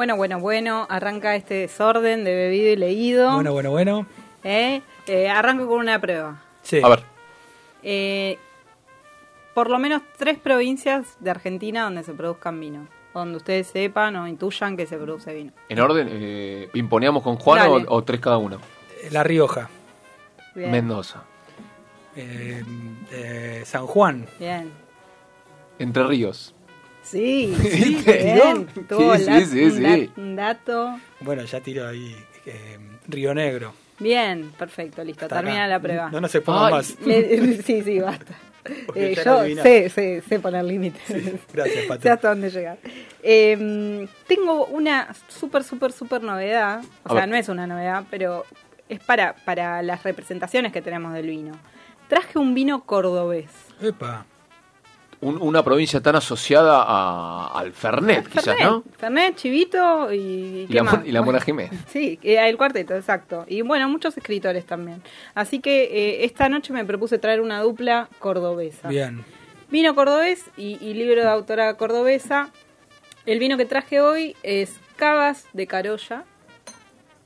Bueno, bueno, bueno, arranca este desorden de bebido y leído. Bueno, bueno, bueno. ¿Eh? Eh, arranco con una prueba. Sí. A ver, Eh, por lo menos tres provincias de Argentina donde se produzcan vino. Donde ustedes sepan o intuyan que se produce vino. en orden, eh, ¿imponíamos con Juan o, Dale. o tres cada uno? La Rioja. Bien. Mendoza. eh, eh, San Juan. Bien. Entre Ríos. Sí, Sí, bien. ¿no? Tuvo Sí, la- sí, sí, un, da- sí. un dato. Bueno, ya tiro ahí eh, Río Negro. Bien, perfecto, listo. Hasta Termina acá. la prueba. No nos expongan Ay. más. Le- sí, sí, basta. Eh, yo sé, sé, sé poner límites. Gracias, Pato. sé hasta dónde llegar. Eh, tengo una súper, súper, súper novedad. O A sea, ver. no es una novedad, pero es para, para las representaciones que tenemos del vino. Traje un vino cordobés. Epa. Un- una provincia tan asociada a- al Fernet, quizás, Fernet, ¿no? Fernet, Chivito y... Y ¿qué la, más? Mon- y la Mona Jiménez. Sí, eh, el cuarteto, exacto. Y bueno, muchos escritores también. Así que eh, esta noche me propuse traer una dupla cordobesa. Bien. Vino cordobés y, y libro de autora cordobesa. El vino que traje hoy es Cavas de Carolla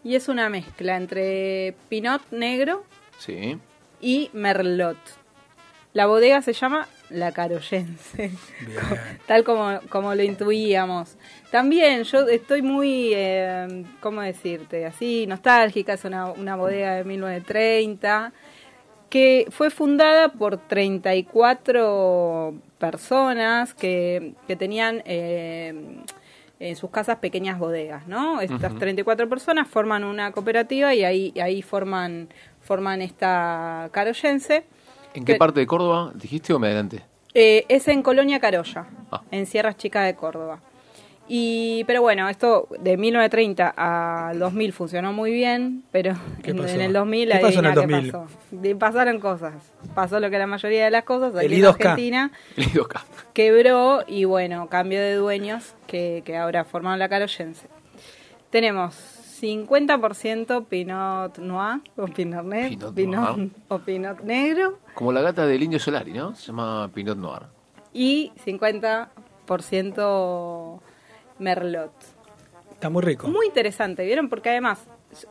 y es una mezcla entre Pinot negro Sí. y Merlot. La bodega se llama La Carollense, Bien. tal como, como lo intuíamos. También yo estoy muy, eh, ¿cómo decirte? Así nostálgica, es una, una bodega de 1930 que fue fundada por 34 personas que, que tenían eh, en sus casas pequeñas bodegas, ¿no? Estas Ujú. 34 personas forman una cooperativa y ahí, ahí forman, forman esta carollense. ¿En qué parte de Córdoba dijiste o me adelante? Eh, es en Colonia Carolla, Ah. en Sierras Chicas de Córdoba. Y, pero bueno, esto de 1930 al 2000 funcionó muy bien, pero ¿Qué en, el 2000 ¿Qué pasó en el qué 2000? pasó. De- pasaron cosas. Pasó lo que la mayoría de las cosas aquí El en I2K. Argentina acá. quebró y bueno, cambio de dueños que, que ahora forman la Carollense. Tenemos 50% Pinot Noir o Pinot Negro, Pinot Noir. o Pinot Negro Como la gata del Indio Solari, ¿no? Se llama Pinot Noir. y 50% Merlot. Está muy rico. Muy interesante, ¿vieron? Porque además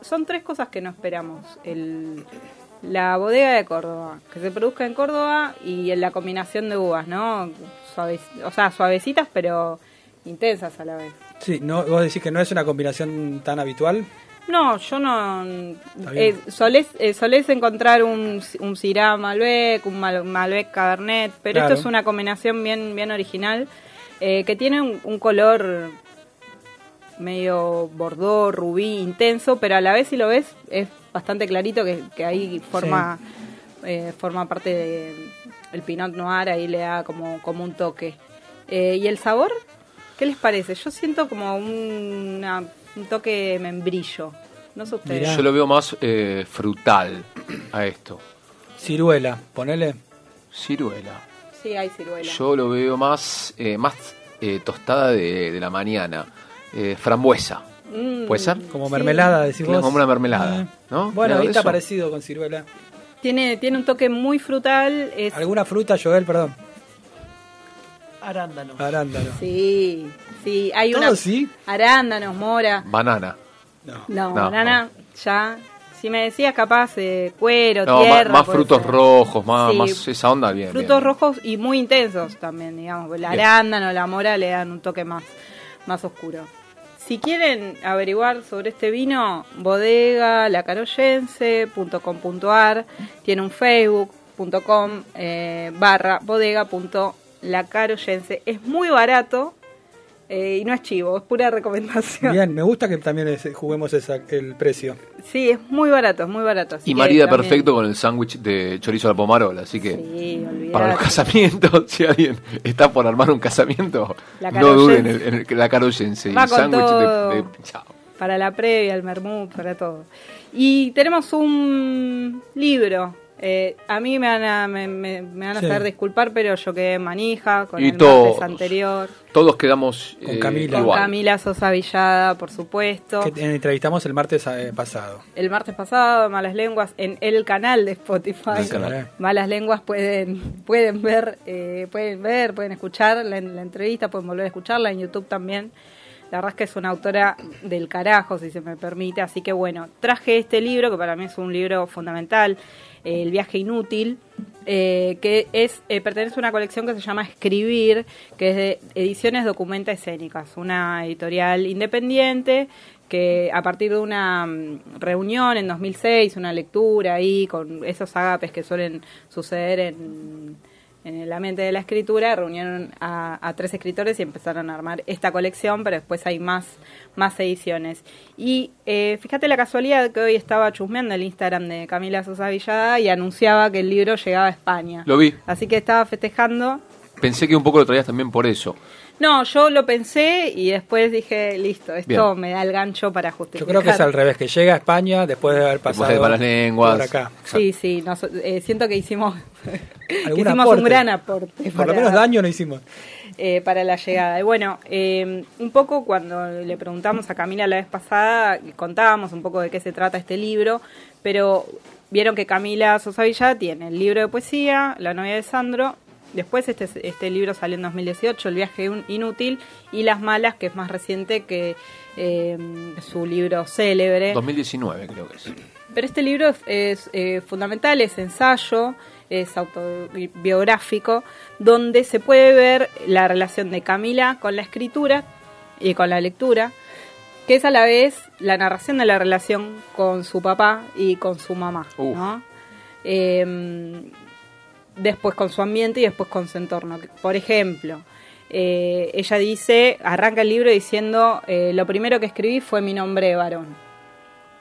son tres cosas que no esperamos. El, la bodega de Córdoba, que se produzca en Córdoba y en la combinación de uvas, ¿no? Suave- o sea, suavecitas pero intensas a la vez. Sí, no, vos decís que no es una combinación tan habitual. No, yo no... Eh, solés, eh, solés encontrar un, un Syrah Malbec, un Mal- Malbec Cabernet, pero Claro. esto es una combinación bien, bien original eh, que tiene un, un color medio bordó, rubí, intenso, pero a la vez si lo ves es bastante clarito que, que ahí forma, eh, forma parte de el Pinot Noir, ahí le da como, como un toque. Eh, ¿Y el sabor? ¿Qué les parece? Yo siento como un, una- un toque de membrillo. No sé ustedes. Mirá. Yo lo veo más eh, frutal a esto. Ciruela, ponele. Ciruela. Sí, hay ciruela. Yo lo veo más, eh, más eh, tostada de, de la mañana. Eh, frambuesa. Mm, ¿Puede ser? Como Sí. mermelada, decís vos. como una mermelada, Eh, ¿no? Bueno, ahí está parecido con ciruela. Tiene, tiene un toque muy frutal. Es, ¿Alguna fruta, Joel? Perdón. Arándano. Arándano. Sí, sí. Hay ¿Todo una. sí? Arándanos, mora. Banana. No. No, No, banana, ya. Si me decías capaz eh, cuero, No, tierra. más frutos ser. rojos, más, Sí, más esa onda, bien. Frutos bien. rojos y muy intensos también, digamos. El arándano, la mora le dan un toque más, más oscuro. Si quieren averiguar sobre este vino, bodega lacarollense.com.ar tiene un facebook.com eh, barra bodega.lacarollense. Es muy barato Eh, y no es chivo, es pura recomendación. Bien, me gusta que también es- juguemos esa, el precio. Sí, es muy barato, es muy barato. así Y marida también- perfecto con el sándwich de chorizo a la pomarola, así que Sí, para los casamientos, si alguien está por armar un casamiento, La no duden en, caroyense. en el- la caroyense Va el con sándwich todo. de, de- chao. Para la previa, el mermut, para todo. Y tenemos un libro. Eh, a mí me van a, me, me- me van a Sí. hacer disculpar, pero yo quedé manija con Y el todos. martes anterior. Todos quedamos Con eh, Camila. Con igual. Camila Sosa Villada, por supuesto. Que entrevistamos el martes eh, pasado. El martes pasado, Malas Lenguas, en el canal de Spotify. El canal. Eh, Malas Lenguas pueden, pueden ver, eh, pueden ver, pueden escuchar la, la entrevista, pueden volver a escucharla en YouTube también. La verdad es que es una autora del carajo, si se me permite. Así que bueno, traje este libro, que para mí es un libro fundamental, eh, El viaje inútil, eh, que es eh, pertenece a una colección que se llama Escribir, que es de Ediciones Documenta Escénicas, una editorial independiente que a partir de una mm, reunión en 2006, una lectura ahí con esos agapes que suelen suceder en, en el ambiente de la escritura, reunieron a, a tres escritores y empezaron a armar esta colección, pero después hay más, más ediciones. Y eh, fíjate la casualidad que hoy estaba chusmeando el Instagram de Camila Sosa Villada y anunciaba que el libro llegaba a España. Lo vi. Así que estaba festejando. Pensé que un poco lo traías también por eso. No, yo lo pensé y después dije, listo, esto Bien. me da el gancho para Yo justificar. creo que es al revés, que llega a España después de haber Después pasado de Malas Lenguas. por acá. Sí, sí, nos- eh, siento que hicimos, que hicimos aporte. un gran aporte. Por lo menos daño no hicimos. eh, para la llegada. Y bueno, eh, un poco cuando le preguntamos a Camila la vez pasada, contábamos un poco de qué se trata este libro, pero vieron que Camila Sosa Villada tiene el libro de poesía, La novia de Sandro, después este, este libro salió en 2018, El viaje inútil, y Las malas, que es más reciente que eh, su libro célebre. 2019 creo que es. Pero este libro es, es, eh, fundamental, es ensayo, es autobiográfico, donde se puede ver la relación de Camila con la escritura y con la lectura, que es a la vez la narración de la relación con su papá y con su mamá. ¿no? Eh, después con su ambiente y después con su entorno. Por ejemplo, eh, ella dice, arranca el libro diciendo, eh, lo primero que escribí fue mi nombre de varón.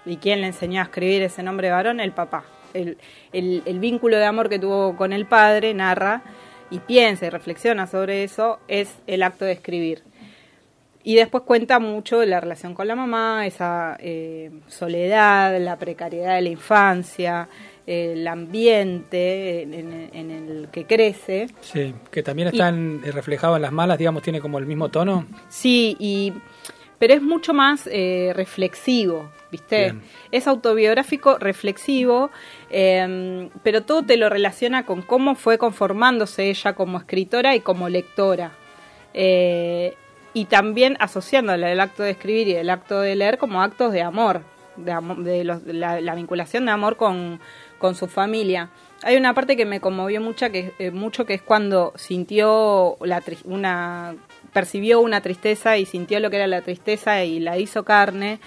¿Y quién le enseñó a escribir ese nombre de varón? El papá. El, el- vínculo de amor que tuvo con el padre, narra, y piensa y reflexiona sobre eso, es el acto de escribir. Y después cuenta mucho de la relación con la mamá, esa eh, soledad, la precariedad de la infancia, el ambiente en, el que crece. Sí, que también están reflejados en las malas, digamos, tiene como el mismo tono. Sí, y, pero es mucho más eh, reflexivo, ¿viste? Bien. Es autobiográfico, reflexivo, eh, pero todo te lo relaciona con cómo fue conformándose ella como escritora y como lectora. Eh, y también asociándola el acto de escribir y el acto de leer como actos de amor, de, los- la, la vinculación de amor con, con su familia. Hay una parte que me conmovió mucha, que, eh, mucho, que es cuando sintió la una percibió una tristeza y sintió lo que era la tristeza y la hizo carne.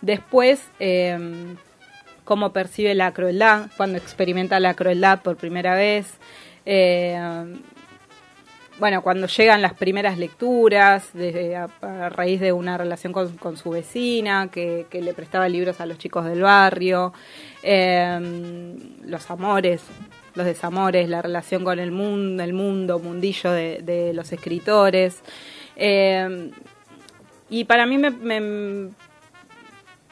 Después, eh, cómo percibe la crueldad, cuando experimenta la crueldad por primera vez. Eh, bueno, cuando llegan las primeras lecturas, a, raíz de una relación con, su vecina, que, le prestaba libros a los chicos del barrio, eh, los amores, los desamores, la relación con el mundo, el mundo, mundillo de, los escritores. Eh, y para mí me,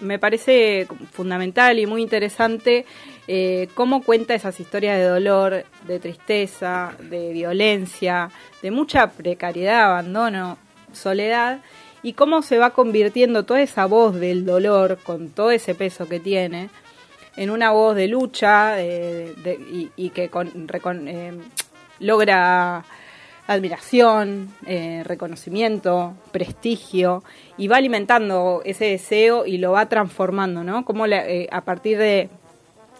me parece fundamental y muy interesante eh, cómo cuenta esas historias de dolor, de tristeza, de violencia, de mucha precariedad, abandono, soledad, y cómo se va convirtiendo toda esa voz del dolor, con todo ese peso que tiene, en una voz de lucha de- y, y que con- recon- eh, logra admiración, eh, reconocimiento, prestigio, y va alimentando ese deseo y lo va transformando, ¿no? Como la- eh, a partir de,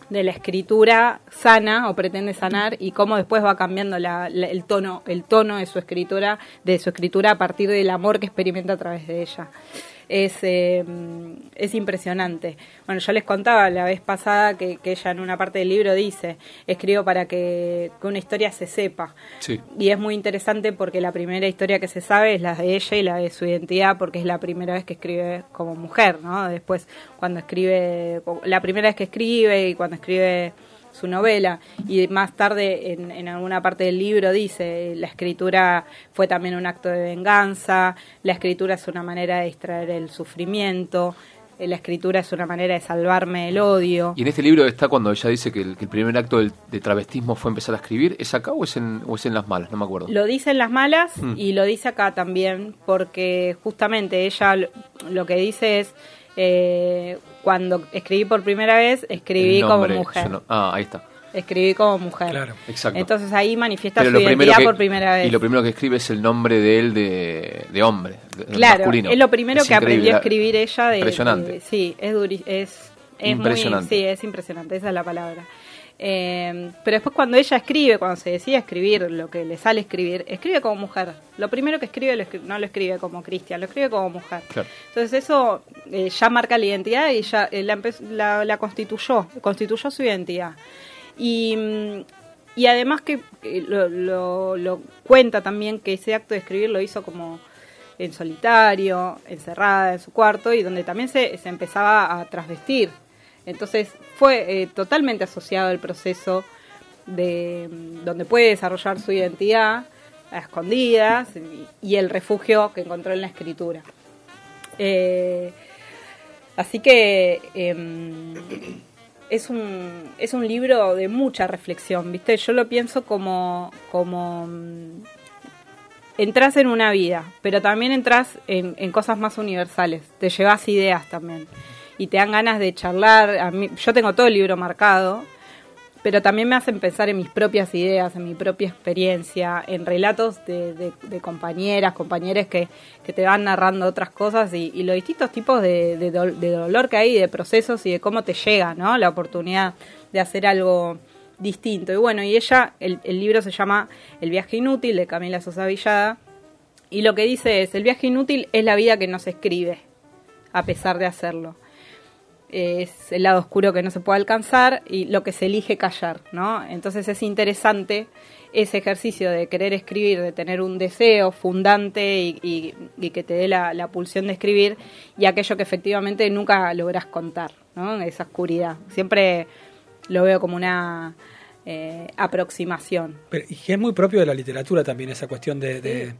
la escritura sana o pretende sanar y cómo después va cambiando la- la- el tono, el tono de su escritura, de su escritura a partir del amor que experimenta a través de ella. Es, eh, es impresionante. Bueno, yo les contaba la vez pasada que, que, ella en una parte del libro dice, escribo para que, que una historia se sepa. Sí. Y es muy interesante porque la primera historia que se sabe es la de ella y la de su identidad, porque es la primera vez que escribe como mujer, ¿no? Después, cuando escribe, la primera vez que escribe y cuando escribe su novela y más tarde en, en, alguna parte del libro dice la escritura fue también un acto de venganza, la escritura es una manera de distraer el sufrimiento, eh, la escritura es una manera de salvarme del odio. Y en este libro está cuando ella dice que el, que el primer acto del, de travestismo fue empezar a escribir, ¿es acá o es en, o es en Las Malas? No me acuerdo. Lo dice en Las Malas mm. y lo dice acá también porque justamente ella lo, lo que dice es... Eh, cuando escribí por primera vez, escribí nombre, como mujer. No, ah, ahí está. Escribí como mujer. Claro, exacto. Entonces ahí manifiesta Pero su identidad que, por primera vez. Y lo primero que escribe es el nombre de él de, de hombre, de, claro, masculino. es lo primero es que aprendió a escribir ella. De, impresionante. De, sí, es, duri, es, es impresionante. Muy, sí, es impresionante, esa es la palabra. Eh, pero después cuando ella escribe, cuando se decide escribir lo que le sale escribir, escribe como mujer. Lo primero que escribe, lo escribe no lo escribe como Cristian, lo escribe como mujer. Claro. Entonces eso eh, ya marca la identidad y ya eh, la, la, la, constituyó, constituyó su identidad. Y, y además que lo, lo, lo cuenta también que ese acto de escribir lo hizo como en solitario, encerrada en su cuarto y donde también se, se empezaba a trasvestir. Entonces fue eh, totalmente asociado al proceso de donde puede desarrollar su identidad a escondidas y, el refugio que encontró en la escritura. Eh, así que eh, es un, es un libro de mucha reflexión, ¿viste? Yo lo pienso como, como entras en una vida, pero también entras en, en cosas más universales, te llevas ideas también y te dan ganas de charlar. A mí, yo tengo todo el libro marcado, pero también me hacen pensar en mis propias ideas, en mi propia experiencia, en relatos de, compañeras, compañeros que, que, te van narrando otras cosas y, los distintos tipos de, de, dolor que hay, de procesos y de cómo te llega ¿no? la oportunidad de hacer algo distinto. Y bueno, y ella, el, el libro se llama El viaje inútil de Camila Sosa Villada. Y lo que dice es, el viaje inútil es la vida que nos escribe, a pesar de hacerlo es el lado oscuro que no se puede alcanzar y lo que se elige callar, ¿no? Entonces es interesante ese ejercicio de querer escribir, de tener un deseo fundante y, y, y que te dé la, la, pulsión de escribir y aquello que efectivamente nunca logras contar, ¿no? Esa oscuridad. Siempre lo veo como una eh, aproximación. Pero, y es muy propio de la literatura también esa cuestión de... de... Sí.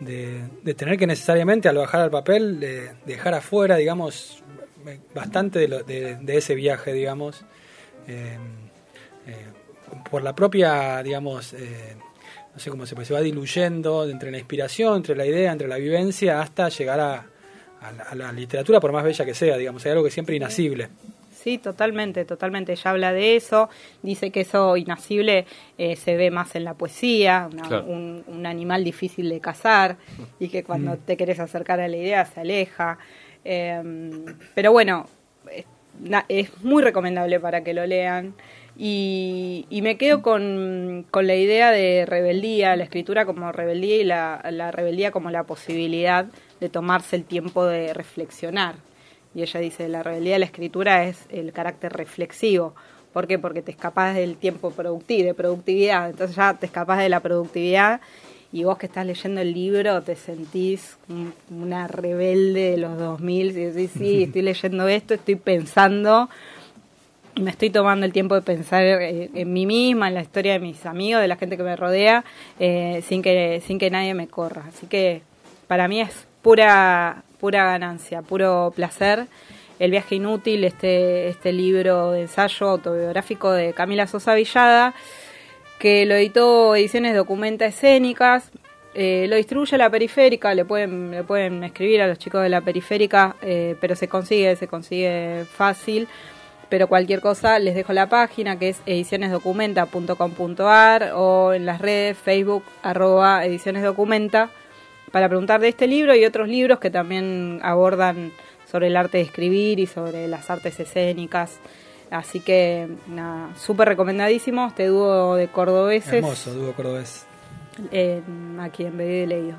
De, de, tener que necesariamente al bajar al papel de dejar afuera digamos bastante de, lo, de, de, ese viaje, digamos, eh, eh, por la propia, digamos, eh, no sé cómo se, puede, se va diluyendo entre la inspiración, entre la idea, entre la vivencia, hasta llegar a, a, la, a la literatura, por más bella que sea, digamos, hay algo que siempre inacible. Sí, totalmente, totalmente. Ella habla de eso, dice que eso inacible eh, se ve más en la poesía, una, claro. un, un, animal difícil de cazar y que cuando mm. te querés acercar a la idea se aleja. Eh, pero bueno, es, muy recomendable para que lo lean. Y, y me quedo con, con, la idea de rebeldía, la escritura como rebeldía y la, la, rebeldía como la posibilidad de tomarse el tiempo de reflexionar. Y ella dice, la rebeldía de la escritura es el carácter reflexivo. ¿Por qué? Porque te escapas del tiempo productivo, de productividad. Entonces ya te escapas de la productividad y vos que estás leyendo el libro te sentís una rebelde de los 2000 y decís, sí, estoy leyendo esto, estoy pensando me estoy tomando el tiempo de pensar en, en, mí misma, en la historia de mis amigos, de la gente que me rodea, eh, sin, que, sin que nadie me corra. Así que para mí es pura, pura ganancia, puro placer. El viaje inútil, este, este libro de ensayo autobiográfico de Camila Sosa Villada, que lo editó Ediciones Documenta Escénicas, eh, lo distribuye la periférica, le pueden, le pueden escribir a los chicos de la periférica, eh, pero se consigue, se consigue fácil. Pero cualquier cosa les dejo la página que es edicionesdocumenta.com.ar o en las redes Facebook arroba edicionesdocumenta para preguntar de este libro y otros libros que también abordan sobre el arte de escribir y sobre las artes escénicas. Así que, nada, súper recomendadísimo este dúo de cordobeses. Hermoso, dúo cordobés. Eh, aquí en Bebé de Leído.